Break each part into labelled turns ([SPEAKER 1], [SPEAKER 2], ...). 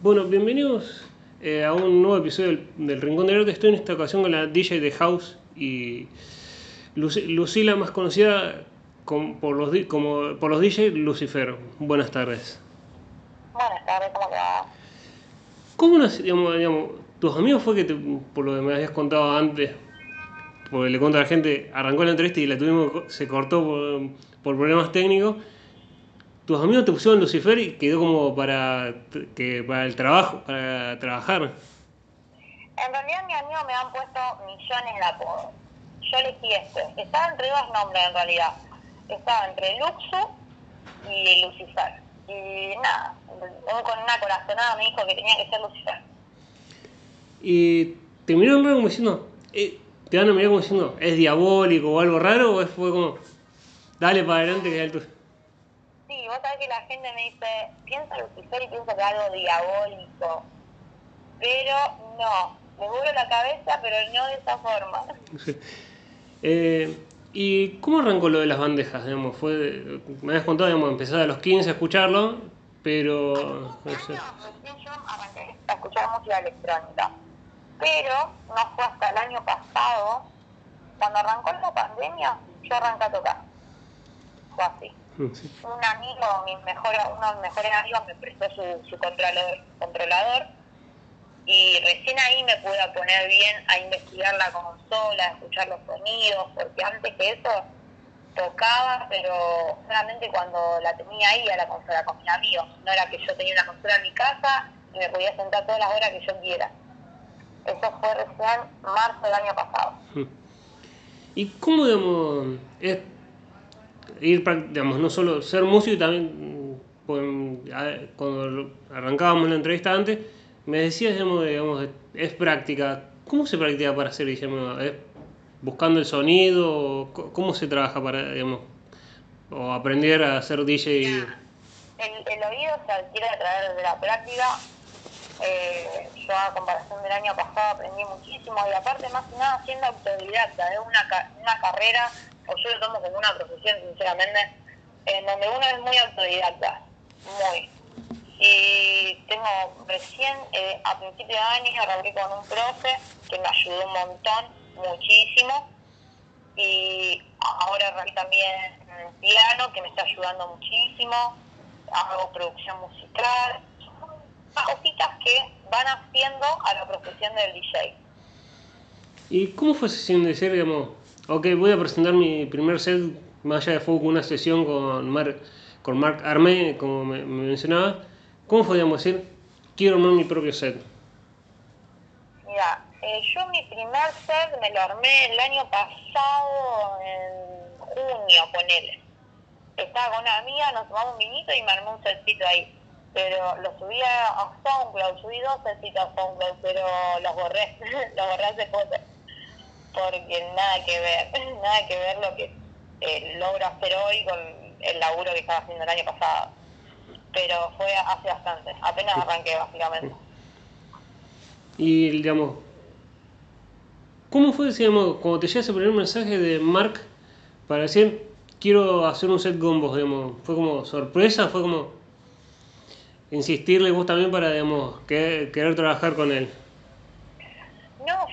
[SPEAKER 1] Bueno, bienvenidos eh, a un nuevo episodio del, del Rincón del Arte. Estoy en esta ocasión con la DJ de House y Luci- Lucila, más conocida com- por, los, como, por los DJ Lucifer. Buenas tardes.
[SPEAKER 2] Buenas tardes, ¿cómo te va?
[SPEAKER 1] ¿Cómo digamos, digamos, tus amigos fue que, te- por lo que me habías contado antes, porque le cuento a la gente, arrancó la entrevista y la tuvimos, se cortó por, por problemas técnicos. Tus amigos te pusieron Lucifer y quedó como para, que, para el trabajo, para trabajar.
[SPEAKER 2] En realidad, mis amigos me han puesto millones de apodos. Yo elegí este. Estaba entre dos nombres, en realidad. Estaba entre Luxu y Lucifer. Y nada, un- con una corazonada me dijo que tenía que ser Lucifer.
[SPEAKER 1] Y te miraron raro como diciendo, eh, te van a mirar como diciendo, ¿es diabólico o algo raro? ¿O fue como, dale para adelante que es el tuyo?
[SPEAKER 2] Sí, vos sabés que la gente me dice, piensa Lucifer y piensa que es algo diabólico. Pero no, me vuelo la cabeza, pero no de esa forma.
[SPEAKER 1] Eh, ¿Y cómo arrancó lo de las bandejas? Digamos, fue, me habías contado, digamos, empezar a los 15 a escucharlo, pero... no sé.
[SPEAKER 2] yo arranqué a escuchar música electrónica. Pero no fue hasta el año pasado, cuando arrancó la pandemia, yo arranqué a tocar. Fue así.
[SPEAKER 1] Sí.
[SPEAKER 2] Un amigo, mi mejor, uno de mis mejores amigos me prestó su, su controlador, controlador y recién ahí me pude poner bien a investigar la consola, a escuchar los sonidos, porque antes que eso tocaba, pero solamente cuando la tenía ahí a la consola con mis amigos. No era que yo tenía una consola en mi casa y me podía sentar todas las horas que yo quiera. Eso fue recién marzo del año pasado.
[SPEAKER 1] ¿Y cómo, digamos, es ir, digamos, no solo ser músico y también, cuando arrancábamos la entrevista antes, me decías, digamos, digamos, es práctica. ¿Cómo se practica para ser? Digamos, ¿Es buscando el sonido? ¿Cómo se trabaja para, digamos, o aprender a ser DJ?
[SPEAKER 2] El, el oído se adquiere a través de la práctica. Eh, yo a comparación del año pasado aprendí muchísimo y aparte más que nada siendo autodidacta, es una, ca- una carrera, o yo lo tomo como una profesión sinceramente, en donde uno es muy autodidacta, muy. Y tengo recién, eh, a principio de año, arranqué con un profe que me ayudó un montón, muchísimo y ahora arranqué también piano que me está ayudando muchísimo hago producción musical cositas que van haciendo a la profesión del DJ
[SPEAKER 1] ¿Y cómo fue esa de ser, digamos, ok, voy a presentar mi primer set, más allá de fue una sesión con, Mar, con Mark Armé, como me, me mencionaba, ¿cómo fue, digamos, decir, quiero armar mi propio set?
[SPEAKER 2] mira eh, yo mi primer set me lo armé el año pasado en junio ponele estaba con una amiga nos tomamos un vinito y me armé un setcito ahí pero lo subí a SoundCloud, subí dos setcitos a SoundCloud, pero los borré, los borré hace poco. Porque nada que ver, nada que ver lo que eh, logro hacer hoy con el laburo que estaba haciendo el año pasado. Pero fue hace bastante, apenas arranqué básicamente.
[SPEAKER 1] Y, digamos, ¿cómo fue, digamos, cuando te llega ese primer mensaje de Mark para decir, quiero hacer un set con vos, digamos, fue como sorpresa, fue como insistirle vos también para, digamos, que- querer trabajar con él?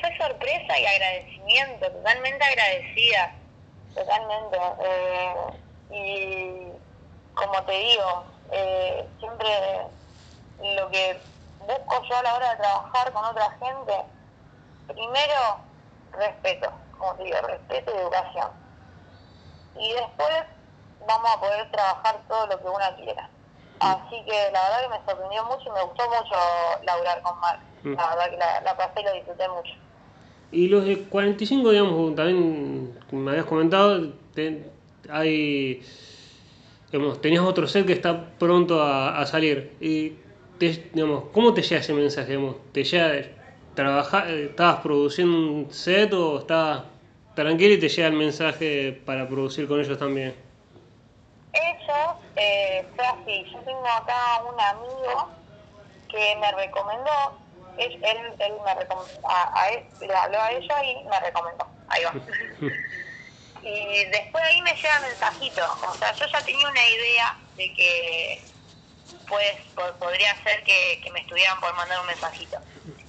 [SPEAKER 2] Fue sorpresa y agradecimiento, totalmente agradecida, totalmente. Eh, y como te digo, eh, siempre lo que busco yo a la hora de trabajar con otra gente, primero respeto, como te digo, respeto y educación. Y después vamos a poder trabajar todo lo que uno quiera. Así que la verdad que me sorprendió mucho y me gustó mucho laburar con Mark.
[SPEAKER 1] Mm.
[SPEAKER 2] La verdad que la, la pasé y lo disfruté mucho.
[SPEAKER 1] Y los de 45, digamos, también me habías comentado, te- hay, digamos, tenías otro set que está pronto a, salir. Y, te- digamos, ¿cómo te llega ese mensaje? Digamos? ¿Te llega, trabaja, estabas produciendo un set o estabas tranquilo y te llega el mensaje para producir con ellos también?
[SPEAKER 2] Ellos, eh, fue así, yo tengo acá un amigo que me recomendó, él, él, él me recom- a, a él, le habló a ellos y me recomendó, ahí va. y después ahí me llega mensajito, o sea, yo ya tenía una idea de que pues podría ser que, me estuvieran por mandar un mensajito.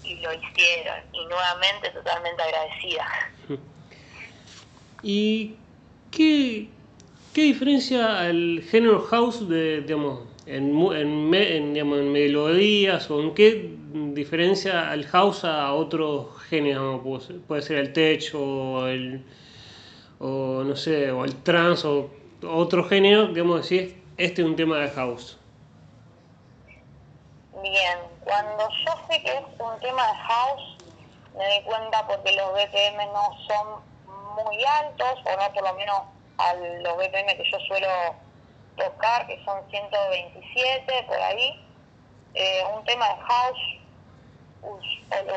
[SPEAKER 2] Y lo hicieron. Y nuevamente totalmente agradecida.
[SPEAKER 1] ¿Y qué, qué diferencia el género house de, digamos, en, en, en, digamos, en melodías o en qué diferencia el house a otros géneros? Puede ser el tech o el, o no sé, o el trance o otro género, digamos, decir, este es un tema de house.
[SPEAKER 2] Bien, cuando yo sé que es un tema de house, me doy cuenta porque los BPM no son muy altos, o no por lo menos a los BPM que yo suelo tocar, que son 127 por ahí. Eh, un tema de house, o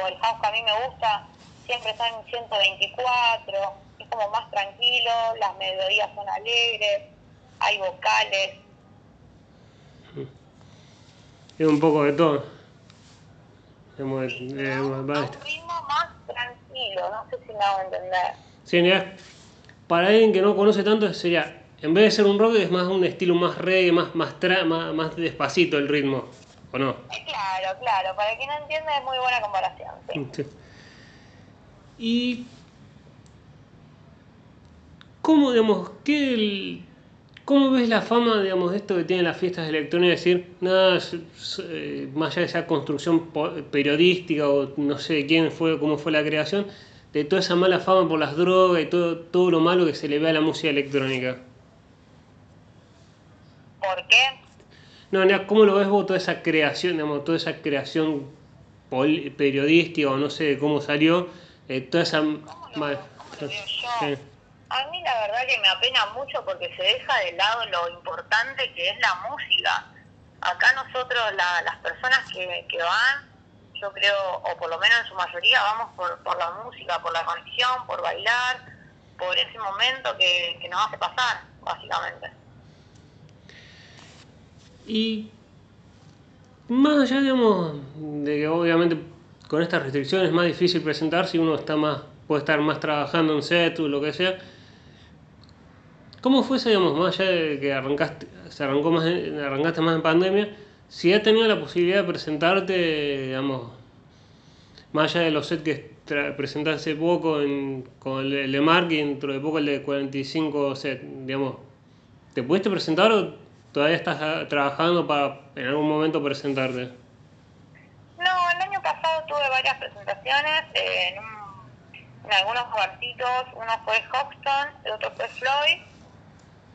[SPEAKER 2] el house que a mí me gusta, siempre en 124, es como más tranquilo, las melodías son alegres, hay vocales,
[SPEAKER 1] es un poco de todo.
[SPEAKER 2] Es un ritmo más tranquilo, no sé si me hago entender.
[SPEAKER 1] Sí, para alguien que no conoce tanto sería, en vez de ser un rock, es más un estilo más reggae, más, más, más, despacito el ritmo, ¿o no?
[SPEAKER 2] Claro, claro, para quien no entiende es muy buena comparación. Sí.
[SPEAKER 1] Y ¿cómo, digamos, qué el, ¿Cómo ves la fama, digamos, de esto que tienen las fiestas electrónicas? Decir, nada, eh, más allá de esa construcción periodística o no sé quién fue, cómo fue la creación, de toda esa mala fama por las drogas y todo, todo lo malo que se le ve a la música electrónica.
[SPEAKER 2] ¿Por qué?
[SPEAKER 1] No, ¿cómo lo ves vos toda esa creación, digamos, toda esa creación periodística o no sé cómo salió, eh, toda esa...
[SPEAKER 2] A mí la verdad que me apena mucho porque se deja de lado lo importante que es la música. Acá nosotros, las personas que, que van, yo creo, o por lo menos en su mayoría, vamos por, por la música, por la conexión, por bailar, por ese momento que, que nos hace pasar, básicamente.
[SPEAKER 1] Y más allá, digamos, de que obviamente con estas restricciones es más difícil presentar si uno está más, puede estar más trabajando en set o lo que sea, ¿Cómo fue digamos, más allá de que arrancaste, se arrancó más, arrancaste más en pandemia, si has tenido la posibilidad de presentarte, digamos, más allá de los sets que presentaste hace poco con el de Mark y dentro de poco el de 45 sets, digamos, ¿te pudiste presentar o todavía estás ah, trabajando para en algún momento presentarte?
[SPEAKER 2] No, el año pasado tuve varias presentaciones en, en algunos barcitos, uno fue Hoxton, el otro fue Floyd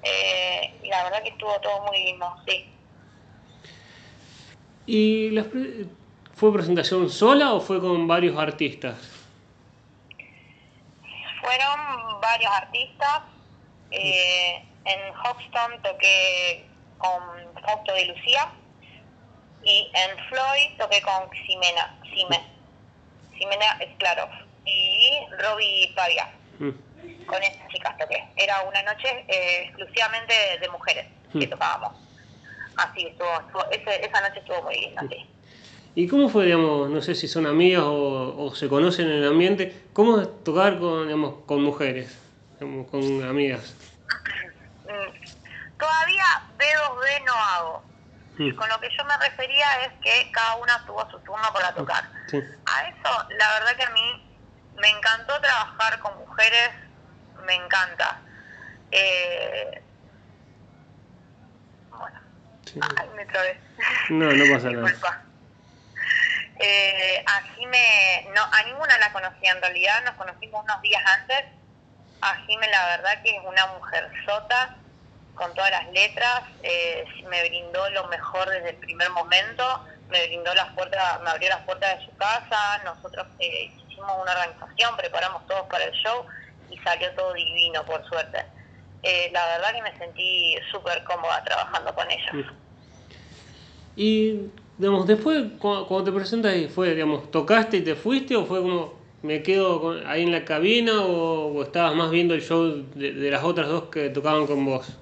[SPEAKER 2] eh, y la verdad que estuvo todo muy lindo, sí.
[SPEAKER 1] ¿Y fue presentación sola o fue con varios artistas?
[SPEAKER 2] Fueron varios artistas. Eh, en Hoxton toqué con Fausto de Lucía y en Floyd toqué con Ximena, Xime, Ximena Esclarov y Robbie Pavia. Mm con estas chicas toqué. Era una noche eh, exclusivamente de, mujeres que hmm. tocábamos. Así estuvo, esa noche estuvo muy linda, sí.
[SPEAKER 1] ¿Y cómo fue, digamos, no sé si son amigas o, se conocen en el ambiente, cómo es tocar con, digamos, con mujeres, con amigas?
[SPEAKER 2] Todavía B2B no hago. Hmm. Con lo que yo me refería es que cada una tuvo su turno para tocar. A eso, la verdad que a mí me encantó trabajar con mujeres me encanta. Eh, bueno, ay, me trabé.
[SPEAKER 1] No, no pasa nada.
[SPEAKER 2] Eh, a Jime, no, a ninguna la conocí en realidad, nos conocimos unos días antes. A Jime la verdad que es una mujer sota, con todas las letras, eh, me brindó lo mejor desde el primer momento, me brindó las puertas, me abrió las puertas de su casa, nosotros eh, hicimos una organización, preparamos todos para el show y salió todo divino, por suerte. Eh, la verdad que me sentí súper cómoda trabajando con ella.
[SPEAKER 1] Y, digamos, después, cuando, te presentas, ¿fue, digamos, tocaste y te fuiste o fue como, me quedo ahí en la cabina o, estabas más viendo el show de, las otras dos que tocaban con vos?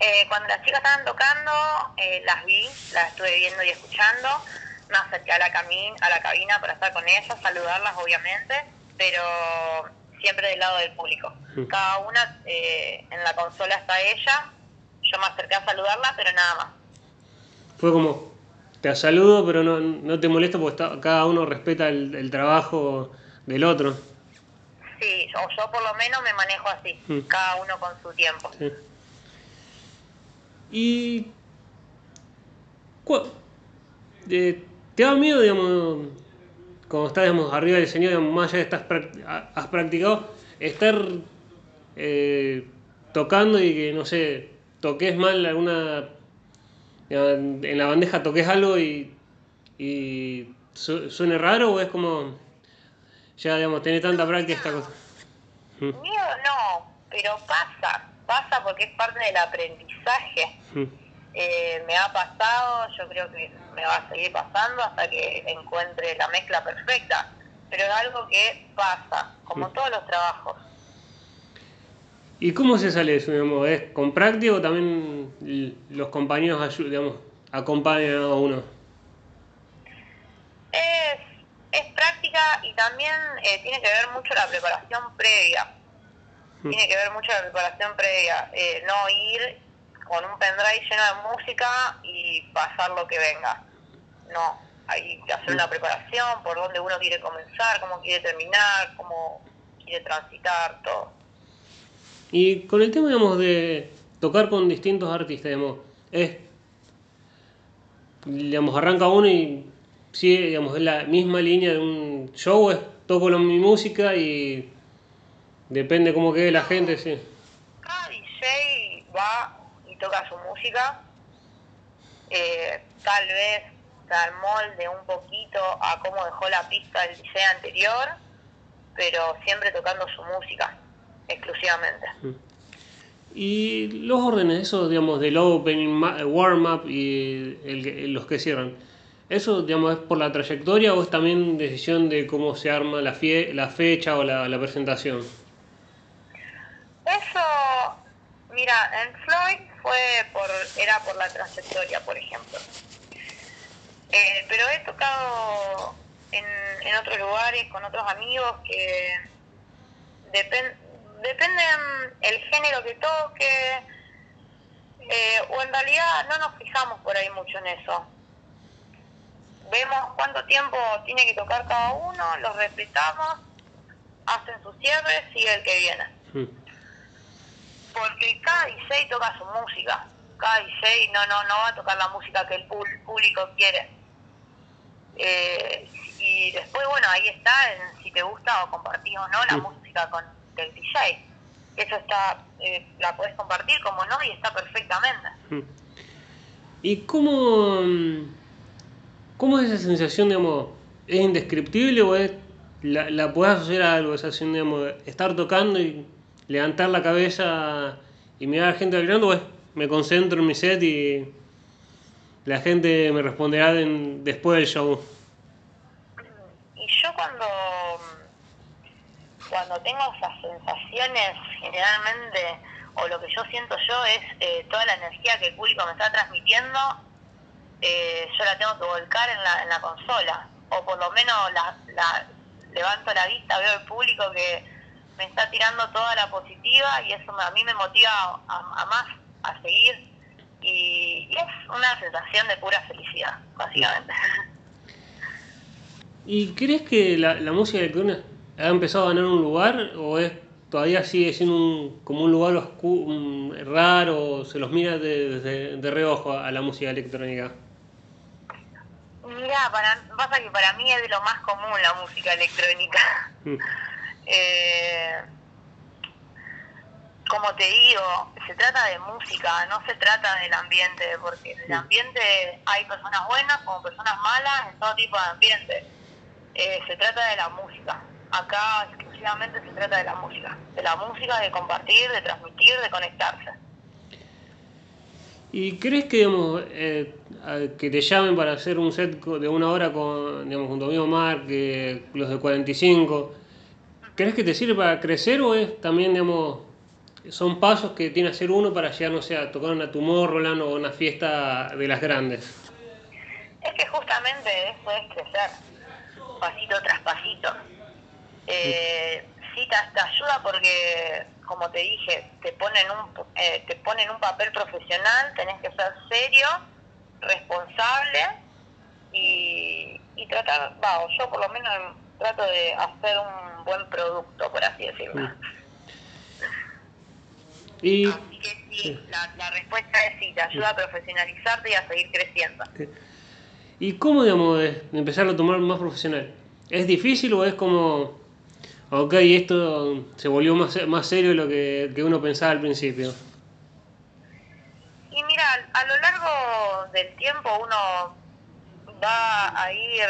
[SPEAKER 2] Eh, cuando las chicas estaban tocando, eh, las vi, las estuve viendo y escuchando. Me acerqué a la, a la cabina para estar con ellas, saludarlas obviamente pero siempre del lado del público. Cada una, eh, en la consola está ella, yo me acerqué a saludarla, pero nada más.
[SPEAKER 1] fue como, te saludo, pero no, no te molesto porque cada uno respeta el, trabajo del otro.
[SPEAKER 2] Sí, yo, yo por lo menos me manejo así, mm. cada uno con su tiempo.
[SPEAKER 1] Y... Eh, ¿Te da miedo, digamos, como estás digamos, arriba del escenario, más allá estás, has practicado, estar eh, tocando y que, no sé, toques mal alguna en la bandeja toques algo y, y suene raro o es como ya digamos tener tanta práctica esta cosa
[SPEAKER 2] miedo no pero pasa pasa porque es parte del aprendizaje eh, me ha pasado yo creo que me va a seguir pasando hasta que encuentre la mezcla perfecta pero es algo que pasa como todos los trabajos
[SPEAKER 1] ¿Y cómo se sale eso? Digamos? ¿Es con práctica o también los compañeros digamos, acompañan a uno?
[SPEAKER 2] Es, es práctica y también eh, tiene que ver mucho la preparación previa. Hmm. Tiene que ver mucho la preparación previa. Eh, no ir con un pendrive lleno de música y pasar lo que venga. No, hay que hacer una preparación por dónde uno quiere comenzar, cómo quiere terminar, cómo quiere transitar, todo.
[SPEAKER 1] Y con el tema, digamos, de tocar con distintos artistas, digamos, es, digamos, arranca uno y sigue, digamos, es la misma línea de un show, es toco mi música y depende cómo quede la gente, sí.
[SPEAKER 2] Cada DJ va toca su música, eh, tal vez se molde un poquito a cómo dejó la pista el DJ anterior, pero siempre tocando su música exclusivamente.
[SPEAKER 1] Y los órdenes, eso, digamos, del opening, warm-up y los que cierran, ¿eso, digamos, es por la trayectoria o es también decisión de cómo se arma la, la fecha o la, presentación?
[SPEAKER 2] Eso, mira, en Floyd fue por, era por la trayectoria, por ejemplo. Eh, pero he tocado en, en otros lugares con otros amigos que depende depende el género que toque, eh, o en realidad no nos fijamos por ahí mucho en eso. Vemos cuánto tiempo tiene que tocar cada uno, los respetamos, hacen su cierre, sigue el que viene. Hmm. Porque cada DJ toca su música, cada DJ no, no, no va a tocar la música que el público quiere. Eh, y después, bueno, ahí está si te gusta o compartís o no la música con del DJ. Eso está, eh, la puedes compartir como no y está perfectamente. Hmm.
[SPEAKER 1] ¿Y cómo, cómo es esa sensación, digamos, es indescriptible o es, la, la puedes asociar a algo, esa sensación, digamos, de estar tocando y levantar la cabeza y mirar a la gente bailando o es, me concentro en mi set y la gente me responderá después del show?
[SPEAKER 2] Y yo cuando cuando tengo esas sensaciones, generalmente, o lo que yo siento yo es eh, toda la energía que el público me está transmitiendo, eh, yo la tengo que volcar en la, en la consola, o por lo menos la, levanto la vista, veo el público que me está tirando toda la positiva y eso a mí me motiva a, más, a seguir. Y, es una sensación de pura felicidad, básicamente.
[SPEAKER 1] ¿Y crees que la, la música electrónica ¿Ha empezado a ganar un lugar o es todavía sigue siendo un, como un lugar oscuro, raro, se los mira desde de, reojo a la música electrónica?
[SPEAKER 2] Mira, para, pasa que para mí es de lo más común la música electrónica. Mm. Eh, como te digo, se trata de música, no se trata del ambiente, porque en el ambiente hay personas buenas como personas malas, en todo tipo de ambiente. Eh, se trata de la música acá exclusivamente se trata de la música, de la música, de compartir, de transmitir, de conectarse.
[SPEAKER 1] ¿Y crees que, digamos, eh, que te llamen para hacer un set de una hora con, digamos, junto a mi Omar, que los de 45, ¿crees que te sirve para crecer o es también, digamos, son pasos que tiene que hacer uno para llegar, no sé, a tocar una Tomorrowland o una fiesta de las grandes?
[SPEAKER 2] Es que justamente eso es crecer, pasito tras pasito. Eh, sí, te, ayuda porque, como te dije, te ponen un, eh, te ponen un papel profesional, tenés que ser serio responsable y, y tratar, va, yo por lo menos trato de hacer un buen producto, por así decirlo.
[SPEAKER 1] Y,
[SPEAKER 2] Así que sí, La, la respuesta es sí, te ayuda a profesionalizarte y a seguir creciendo.
[SPEAKER 1] ¿Y cómo, digamos, es empezar a tomar más profesional? ¿Es difícil o es como, ok, esto se volvió más, más serio de lo que, que uno pensaba al principio?
[SPEAKER 2] Y mira, a lo largo del tiempo uno va a ir,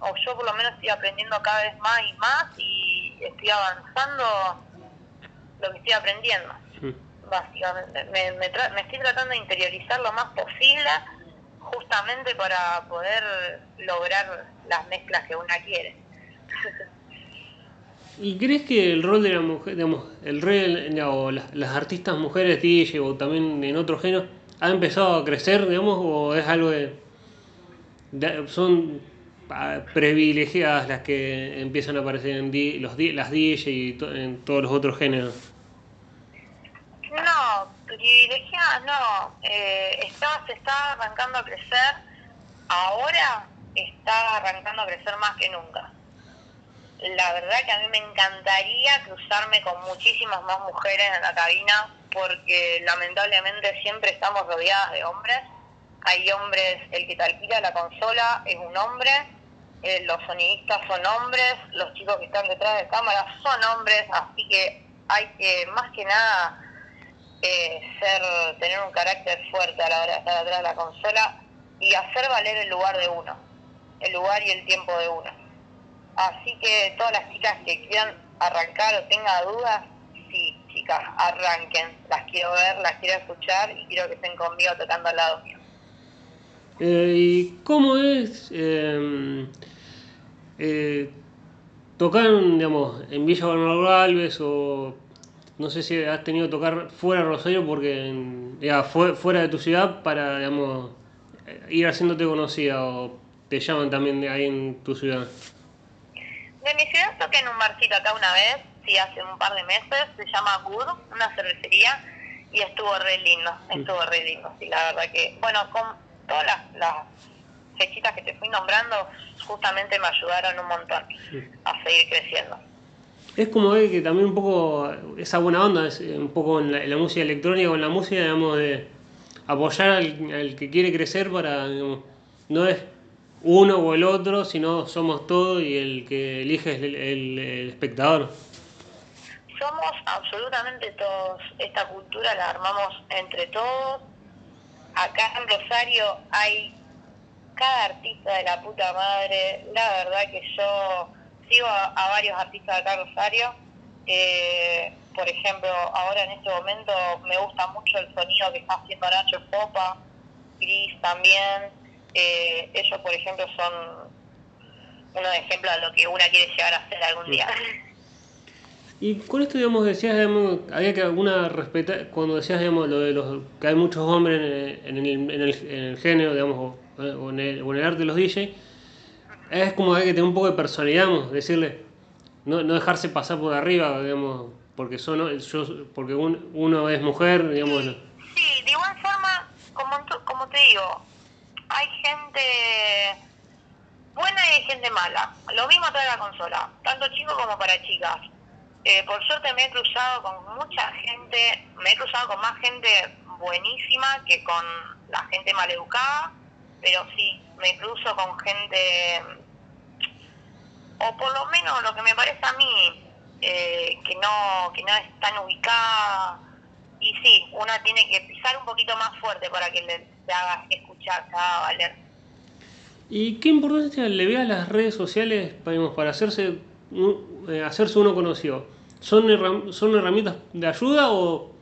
[SPEAKER 2] o yo por lo menos estoy aprendiendo cada vez más y más y estoy avanzando lo que estoy aprendiendo, básicamente. Me, me, tra- me estoy tratando de interiorizar lo más posible justamente para poder lograr las mezclas que una quiere.
[SPEAKER 1] ¿Y crees que el rol de la mujer, digamos, el rol, o las, las artistas mujeres DJ o también en otros géneros, ha empezado a crecer, digamos, o es algo de- son ah, privilegiadas las que empiezan a aparecer en los, di- las DJ y to- en todos los otros géneros?
[SPEAKER 2] No, privilegiada no. Eh, está, se está arrancando a crecer. Ahora está arrancando a crecer más que nunca. La verdad que a mí me encantaría cruzarme con muchísimas más mujeres en la cabina porque lamentablemente siempre estamos rodeadas de hombres. Hay hombres, el que te alquila la consola es un hombre, eh, los sonidistas son hombres, los chicos que están detrás de cámara son hombres, así que hay que más que nada eh, ser tener un carácter fuerte a la hora de estar atrás de la consola y hacer valer el lugar de uno, el lugar y el tiempo de uno. Así que todas las chicas que quieran arrancar o tengan dudas, sí, chicas, arranquen. Las quiero ver, las quiero escuchar y quiero que estén conmigo tocando al lado mío.
[SPEAKER 1] Eh, ¿Y cómo es eh, eh, tocar, digamos, en Villa Bernardo Alves o no sé si has tenido que tocar fuera de Rosario porque en- ya, fue, fuera de tu ciudad para, digamos, eh, ir haciéndote conocida o te llaman también de ahí en tu ciudad?
[SPEAKER 2] De mi ciudad toqué en un barcito acá una vez, sí, hace un par de meses, se llama Good, una cervecería, y estuvo re lindo, estuvo re lindo, sí, la verdad que, bueno, con todas las, las fechitas que te fui nombrando, justamente me ayudaron un montón a seguir creciendo.
[SPEAKER 1] Es como ver que también un poco esa buena onda, es eh, un poco en la, en la música electrónica o en la música, digamos, de apoyar al, al que quiere crecer para, digamos, no es uno o el otro, sino somos todos y el que elige es el, el- el espectador.
[SPEAKER 2] Somos absolutamente todos, esta cultura la armamos entre todos. Acá en Rosario hay cada artista de la puta madre. La verdad que yo sigo a, a varios artistas de acá en Rosario. Eh, por ejemplo, ahora en este momento me gusta mucho el sonido que está haciendo Nacho Popa, Gris también. Eh, ellos, por ejemplo, son unos ejemplos de lo que una quiere llegar a hacer algún día.
[SPEAKER 1] Y con esto, digamos, decías, digamos, había que alguna respetar, cuando decías, digamos, lo de los, que hay muchos hombres en, el, en el, en el- en el género, digamos, o, en el, o en el arte de los DJ, es como hay que tener un poco de personalidad, digamos, decirle, no, no dejarse pasar por arriba, digamos, porque son, yo, porque un- uno es mujer, digamos.
[SPEAKER 2] Sí, de igual forma, como, como te digo, hay gente buena y hay gente mala. Lo mismo trae la consola, tanto chicos como para chicas. Eh, por suerte me he cruzado con mucha gente, me he cruzado con más gente buenísima que con la gente maleducada, pero sí, me cruzo con gente, o por lo menos lo que me parece a mí, eh, que no que no es tan ubicada y sí, una tiene que pisar un poquito más fuerte para que le, se haga escuchar, se haga valer.
[SPEAKER 1] ¿Y qué importancia le ve a las redes sociales para, para hacerse, eh, hacerse uno conocido? ¿Son, ¿Son herramientas de ayuda o,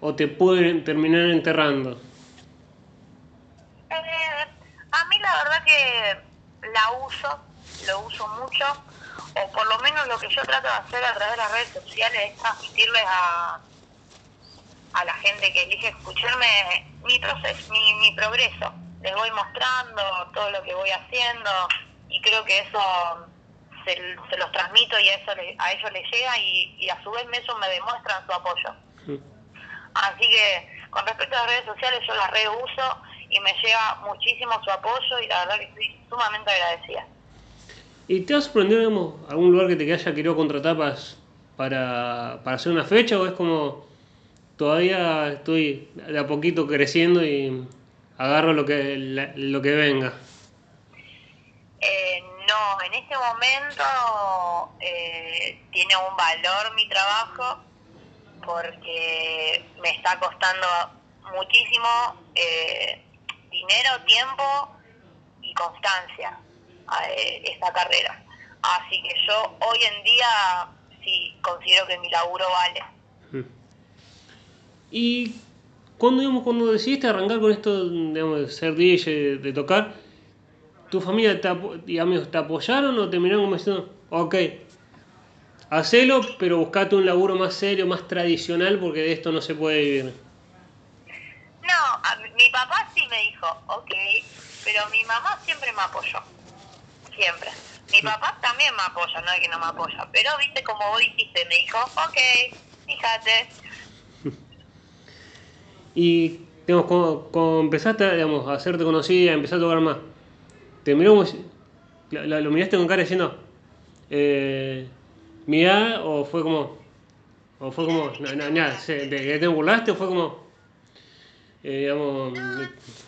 [SPEAKER 1] o te pueden terminar enterrando?
[SPEAKER 2] Eh, a mí la verdad que la uso, lo uso mucho, o por lo menos lo que yo trato de hacer a través de las redes sociales es transmitirles a, a la gente que elige escucharme mi proceso, mi, mi progreso. Les voy mostrando todo lo que voy haciendo y creo que eso se, los transmito y a, eso le- a ellos les llega y, a su vez eso me demuestran su apoyo. Así que con respecto a las redes sociales yo las reuso y me llega muchísimo su apoyo y la verdad que estoy sumamente agradecida.
[SPEAKER 1] ¿Y te ha sorprendido digamos, algún lugar que te haya querido contratar para, para hacer una fecha o es como todavía estoy de a poquito creciendo y agarro lo que, lo que venga?
[SPEAKER 2] En este momento eh, tiene un valor mi trabajo porque me está costando muchísimo eh, dinero, tiempo y constancia eh, esta carrera. Así que yo hoy en día sí considero que mi laburo vale. Hmm.
[SPEAKER 1] Y cuando, digamos, cuando decidiste arrancar con esto digamos, de ser DJ, de tocar, ¿tu familia te, y amigos te apoyaron o terminaron como diciendo, ok, hacelo, pero buscate un laburo más serio, más tradicional, porque de esto no se puede vivir?
[SPEAKER 2] No, mi papá sí me dijo, ok, pero mi mamá siempre me apoyó, siempre. Mi papá también me apoya, no es que no me apoya, pero viste como vos dijiste, me dijo, ok, fíjate.
[SPEAKER 1] y digamos, cuando, empezaste digamos, a hacerte conocida, empezaste a tocar más, ¿te miró como, lo miraste con cara diciendo, eh, mira, o fue como, o fue como, nada, ¿de que te burlaste o fue como, eh, digamos,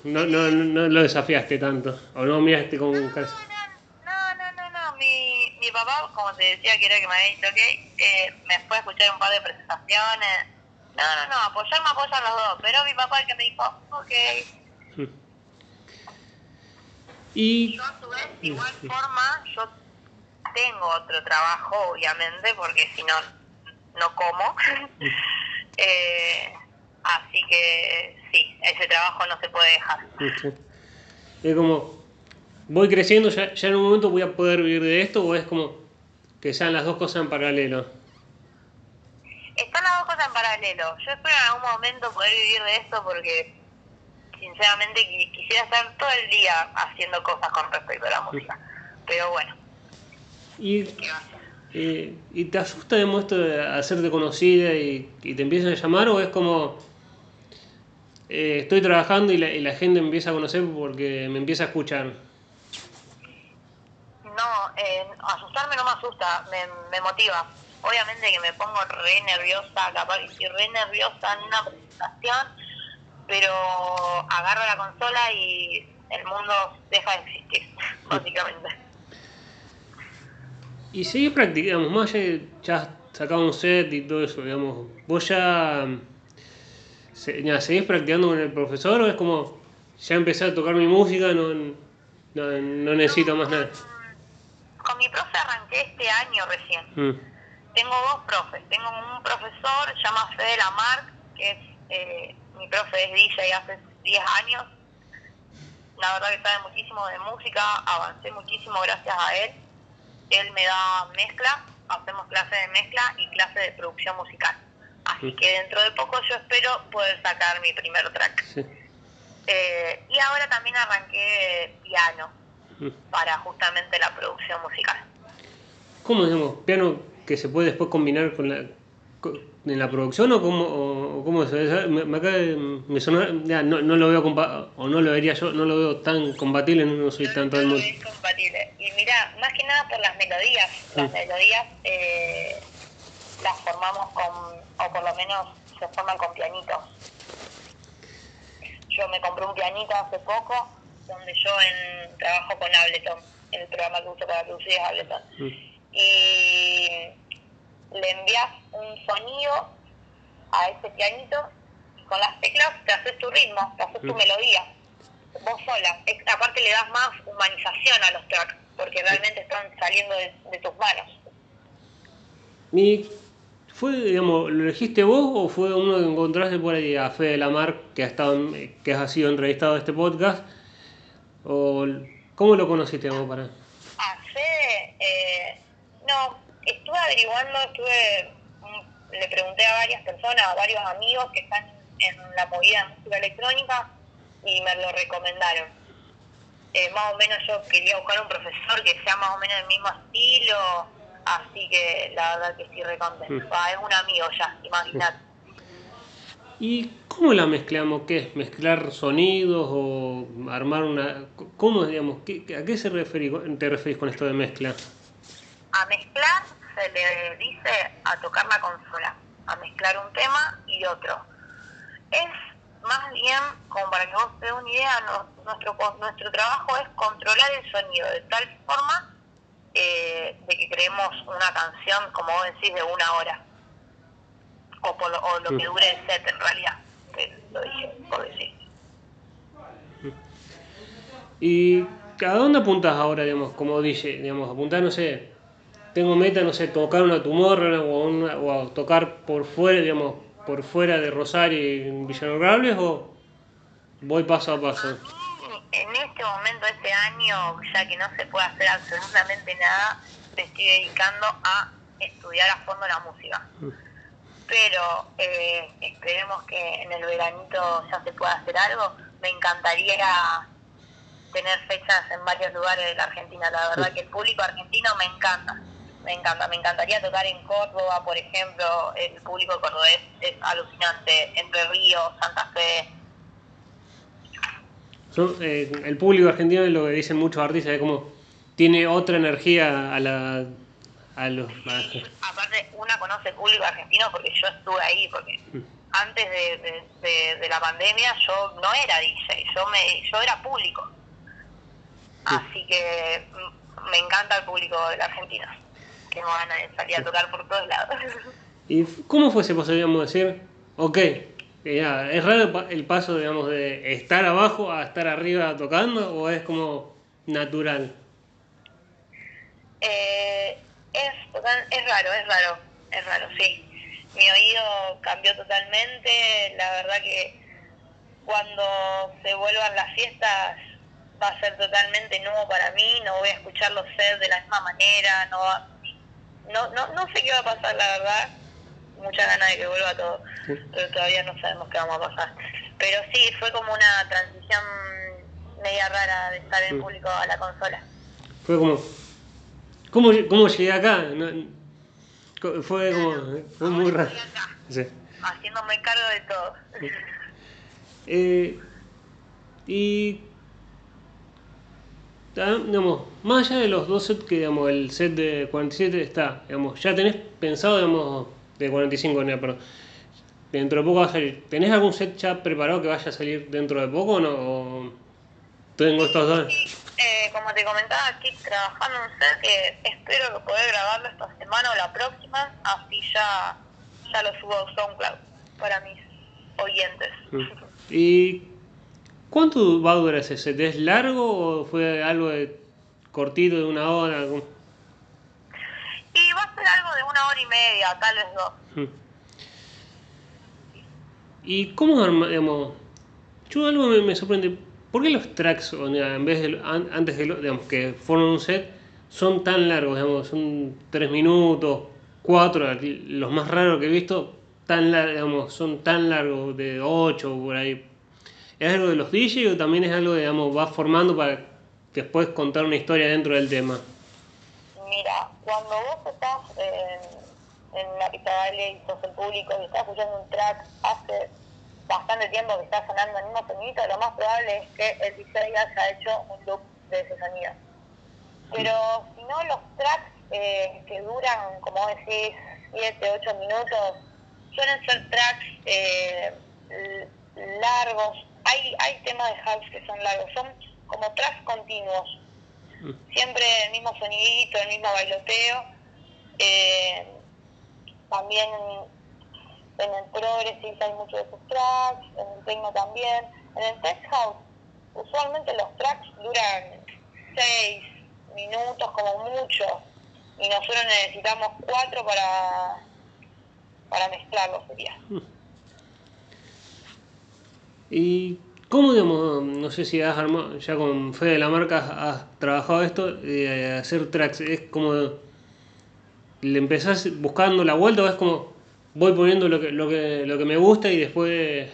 [SPEAKER 1] no, no, no, lo desafiaste tanto, o no miraste con cara?
[SPEAKER 2] No, no, no, no, mi, mi papá, como te decía que era que me había dicho, ok, eh, me fue a escuchar un par de presentaciones, no, no, no, apoyar me apoyan los dos, pero mi papá el que me dijo, ok. Y yo a su vez, de igual forma, yo tengo otro trabajo, obviamente, porque si no, no como. eh, así que sí, ese trabajo no se puede dejar.
[SPEAKER 1] Es como, voy creciendo, ya, ya en un momento voy a poder vivir de esto, o es como que sean las dos cosas en paralelo.
[SPEAKER 2] Están las dos cosas en paralelo. Yo espero en algún momento poder vivir de esto porque sinceramente quisiera estar todo el día haciendo cosas con respecto a la música. Pero bueno,
[SPEAKER 1] y, eh, ¿Y te asusta de esto de hacerte conocida y, te empiezan a llamar o es como eh, estoy trabajando y la, y la, gente me empieza a conocer porque me empieza a escuchar?
[SPEAKER 2] No, eh, asustarme no me asusta, me, me, motiva. Obviamente que me pongo re nerviosa, capaz que estoy re nerviosa en una presentación, pero agarro la consola y el mundo deja de existir, básicamente.
[SPEAKER 1] Y seguís practicando, más ya sacamos un set y todo eso, digamos, vos ya, ya seguís practicando con el profesor o es como, ya empecé a tocar mi música, no, no, no necesito más nada.
[SPEAKER 2] Con mi profe arranqué este año recién. Mm. Tengo dos profes, tengo un profesor, se llama Fede Lamarck, que es, eh, mi profe es DJ hace 10 años. La verdad que sabe muchísimo de música, avancé muchísimo gracias a él él me da mezcla, hacemos clase de mezcla y clase de producción musical. Así que dentro de poco yo espero poder sacar mi primer track. Eh, y ahora también arranqué piano para justamente la producción musical.
[SPEAKER 1] ¿Cómo decimos? ¿Piano que se puede después combinar con la, en la producción o cómo, o, cómo me, me, me ya, no, no, lo veo o no lo vería yo, no lo veo tan compatible, no soy tanto
[SPEAKER 2] del mundo. Es compatible. Y mira, más que nada por las melodías, las mm. melodías eh, las formamos con, o por lo menos se forman con pianitos. Yo me compré un pianito hace poco, donde yo en, trabajo con Ableton, el programa que uso para producir es Ableton. Mm. Y le envías un sonido a ese pianito y con las teclas te haces tu ritmo, te haces tu melodía, vos sola. aparte le das más humanización a los tracks, porque realmente están saliendo de, tus manos.
[SPEAKER 1] ¿Y fue, digamos, lo elegiste vos o fue uno que encontraste por ahí a Fede Lamar, que ha estado, que ha sido entrevistado en este podcast? ¿O cómo lo conociste vos para?
[SPEAKER 2] A Fede, eh, no, estuve averiguando, estuve, mm, le pregunté a varias personas, a varios amigos que están en la movida de música electrónica y me lo recomendaron. Eh, más o menos yo quería buscar un profesor que sea más o menos del mismo estilo, así que la verdad que estoy recontento. Mm. es un amigo ya, imagínate.
[SPEAKER 1] ¿Y cómo la mezclamos? ¿Qué es? ¿Mezclar sonidos o armar una... ¿Cómo, digamos? ¿A qué se referí, te referís con esto de mezcla?
[SPEAKER 2] A mezclar se le dice a tocar la consola, a mezclar un tema y otro. Es más bien, como para que vos te des una idea, nuestro, nuestro trabajo es controlar el sonido de tal forma eh, de que creemos una canción, como vos decís, de una hora. O, por lo, lo que dure el set en realidad, que lo dije, por decir.
[SPEAKER 1] ¿Y a dónde apuntas ahora, digamos, como dije, digamos, apuntar, no sé, tengo meta, no sé, tocar una tumor o, o tocar por fuera, digamos, por fuera de Rosario y Villanogrables o voy paso a paso?
[SPEAKER 2] En este momento, este año, ya que no se puede hacer absolutamente nada, me estoy dedicando a estudiar a fondo la música. Pero eh, esperemos que en el veranito ya se pueda hacer algo. Me encantaría tener fechas en varios lugares de la Argentina. La verdad que el público argentino me encanta me encanta, me encantaría tocar en Córdoba, por ejemplo, el público cordobés es alucinante, Entre Ríos, Santa Fe.
[SPEAKER 1] Eh, el público argentino, lo que dicen muchos artistas, es como tiene otra energía a la a los
[SPEAKER 2] aparte una conoce el público argentino porque yo estuve ahí porque mm. antes de, de, la pandemia yo no era DJ yo me yo era público así que mm, me encanta el público de la Argentina que van a salir a tocar por todos lados.
[SPEAKER 1] ¿Y cómo fue ese paso, digamos, decir, ok, es raro el paso, digamos, de estar abajo a estar arriba tocando o es como natural?
[SPEAKER 2] Eh, es, es raro, es raro, es raro, sí. Mi oído cambió totalmente, la verdad que cuando se vuelvan las fiestas va a ser totalmente nuevo para mí, no voy a escuchar los sets de la misma manera, no no, no, no sé qué va a pasar, la verdad. Mucha ganas de que vuelva todo, pero todavía no sabemos qué vamos a pasar. Pero sí, fue como una transición media rara de estar en público a la consola.
[SPEAKER 1] Fue como, ¿cómo, cómo llegué acá? fue como, fue muy raro.
[SPEAKER 2] Sí. Haciéndome cargo de todo.
[SPEAKER 1] Eh, y digamos, más allá de los dos sets que digamos, el set de 47 está, digamos, ya tenés pensado, digamos, de 45, no, pero dentro de poco va a salir. ¿Tenés algún set ya preparado que vaya a salir dentro de poco o no? tengo estos dos?
[SPEAKER 2] Eh, como te comentaba, aquí trabajando un set que espero que poder grabarlo esta semana o la próxima, así ya, ya lo subo a SoundCloud para mis oyentes.
[SPEAKER 1] Mm. ¿Y ¿Cuánto va a durar ese set? ¿Es largo o fue algo de cortito de una hora?
[SPEAKER 2] Y va a ser algo de una hora y media, tal vez dos. Hmm.
[SPEAKER 1] ¿Y cómo, digamos, yo algo me, sorprende, ¿por qué los tracks, en vez de, antes de, digamos, que forman un set, son tan largos, digamos, son tres minutos, cuatro, los más raros que he visto, tan digamos, son tan largos, de ocho por ahí, ¿Es algo de los DJ o también es algo, digamos, va formando para después contar una historia dentro del tema?
[SPEAKER 2] Mira, cuando vos estás en, en la pista baile y sos el público y estás escuchando un track hace bastante tiempo que está sonando el mismo sonido, lo más probable es que el DJ haya hecho un loop de ese sonido. Pero si no, los tracks eh, que duran, como decís, 7, 8 minutos, suelen ser tracks eh, largos, hay, hay temas de house que son largos, son como tracks continuos. Mm. Siempre el mismo sonidito, el mismo bailoteo. Eh, también en el progressive hay muchos de esos tracks, en el techno también. En el tech house, usualmente los tracks duran 6 minutos como mucho y nosotros necesitamos 4 para, para mezclarlos, sería.
[SPEAKER 1] ¿Y cómo, digamos, no sé si has armado, ya con Fe de la Marca has trabajado esto, de hacer tracks? ¿Es como, le empezás buscando la vuelta o es como, voy poniendo lo que, lo que, lo que me gusta y después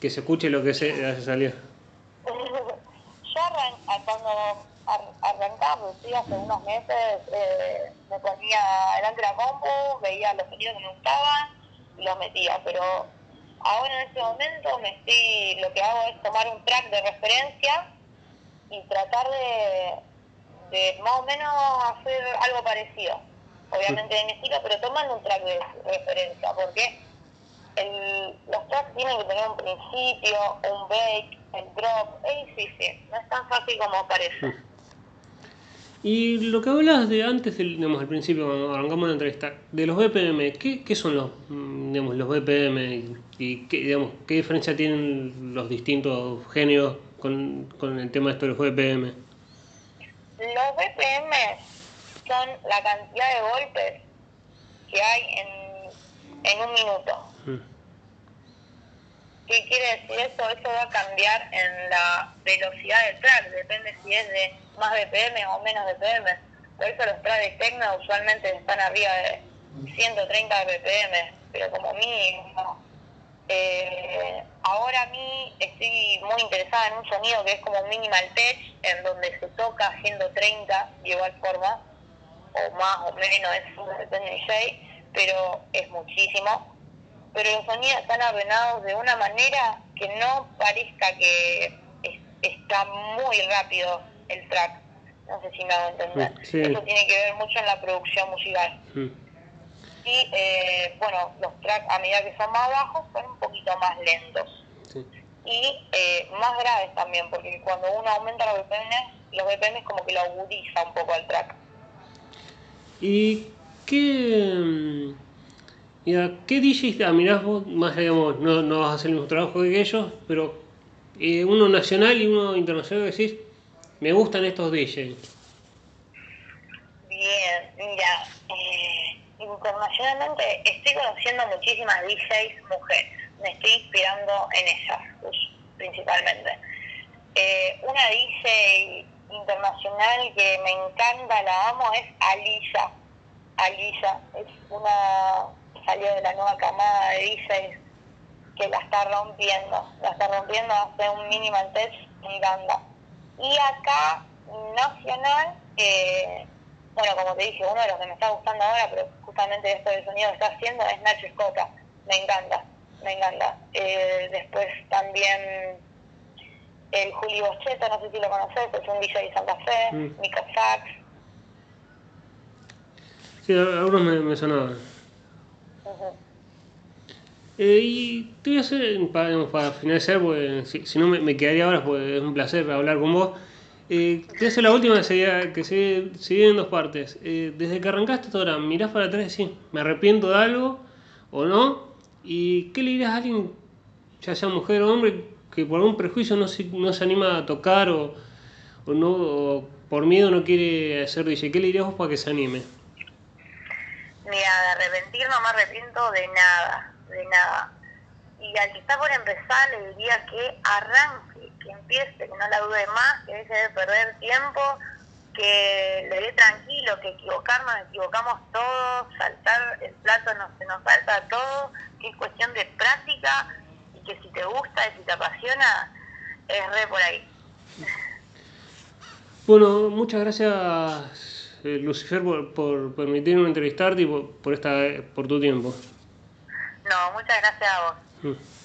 [SPEAKER 1] que se escuche lo que se hace salir?
[SPEAKER 2] Yo cuando arrancaba, sí, hace unos meses, eh, me ponía delante de la compu, veía los sonidos que me gustaban y los metía, pero ahora en este momento me estoy, lo que hago es tomar un track de referencia y tratar de, de más o menos hacer algo parecido. Obviamente de mi estilo, pero tomando un track de referencia, porque el, los tracks tienen que tener un principio, un break, el drop, es difícil, no es tan fácil como parece.
[SPEAKER 1] Y lo que hablabas de antes, digamos, al principio, cuando arrancamos la entrevista, de los BPM, ¿qué, qué son los, mm, digamos, los BPM y, qué, digamos, qué diferencia tienen los distintos géneros con, con el tema de esto de los BPM?
[SPEAKER 2] Los BPM son la cantidad de golpes que hay en, en un minuto.
[SPEAKER 1] Mm.
[SPEAKER 2] ¿Qué quiere decir eso? Eso va a cambiar en la velocidad del track, depende si es de más BPM o menos BPM. Por eso los tracks de Tecno usualmente están arriba de 130 BPM, pero como mínimo. Eh, ahora a mí estoy muy interesada en un sonido que es como un minimal tech, en donde se toca 130 de igual forma, o más o menos, eso depende del DJ, pero es muchísimo pero los sonidos están ordenados de una manera que no parezca que es- está muy rápido el track. No sé si me hago entender.
[SPEAKER 1] Sí.
[SPEAKER 2] Eso tiene que ver mucho en la producción musical. Y eh, bueno, los tracks a medida que son más bajos son un poquito más lentos.
[SPEAKER 1] Sí.
[SPEAKER 2] Y eh, más graves también, porque cuando uno aumenta los BPM, los BPM como que lo agudiza un poco al track.
[SPEAKER 1] ¿Y qué, mm, y a qué DJs admirás vos? Más digamos, no, no vas a hacer el mismo trabajo que ellos, pero eh, uno nacional y uno internacional decís, me gustan estos DJs.
[SPEAKER 2] Bien, mira, eh, internacionalmente estoy conociendo muchísimas DJs mujeres. Me estoy inspirando en ellas, pues, principalmente. Eh, una DJ internacional que me encanta, la amo, es Alisa. Alisa es una salió de la nueva camada de DJs que la está rompiendo. La está rompiendo, hace un minimal test, me encanta. Y acá, nacional, eh, bueno, como te dije, uno de los que me está gustando ahora, pero justamente esto del sonido que está haciendo es Nacho Escoca. Me encanta, me encanta. Eh, después también el Juli Boscheta, no sé si lo conoces, es un DJ de Santa Fe,
[SPEAKER 1] Mm.
[SPEAKER 2] Micro Sax.
[SPEAKER 1] Sí, algunos me, me sonaban. Eh, y te voy a hacer, para, para finalizar, porque si, si no me, me quedaría horas, porque es un placer hablar con vos. Eh, te hacer la última que se, que se, en dos partes. Eh, desde que arrancaste hasta ahora, mirás para atrás y decís, ¿me arrepiento de algo o no? ¿Y qué le dirías a alguien, ya sea mujer o hombre, que por algún prejuicio no se, no se anima a tocar o, o no, o por miedo no quiere ser DJ? ¿Qué le dirías vos para que se anime?
[SPEAKER 2] Mira, de arrepentir no me arrepiento de nada, de nada. Y al que está por empezar le diría que arranque, que empiece, que no la dude más, que deje de perder tiempo, que le dé tranquilo, que equivocarnos, nos equivocamos todos, saltar el plato no, se nos falta a todos, que es cuestión de práctica y que si te gusta y si te apasiona, es re por ahí.
[SPEAKER 1] Bueno, muchas gracias eh, Lucifer por, por permitirme entrevistarte y por, por, esta, por tu tiempo.
[SPEAKER 2] No, muchas gracias a vos.
[SPEAKER 1] Mm.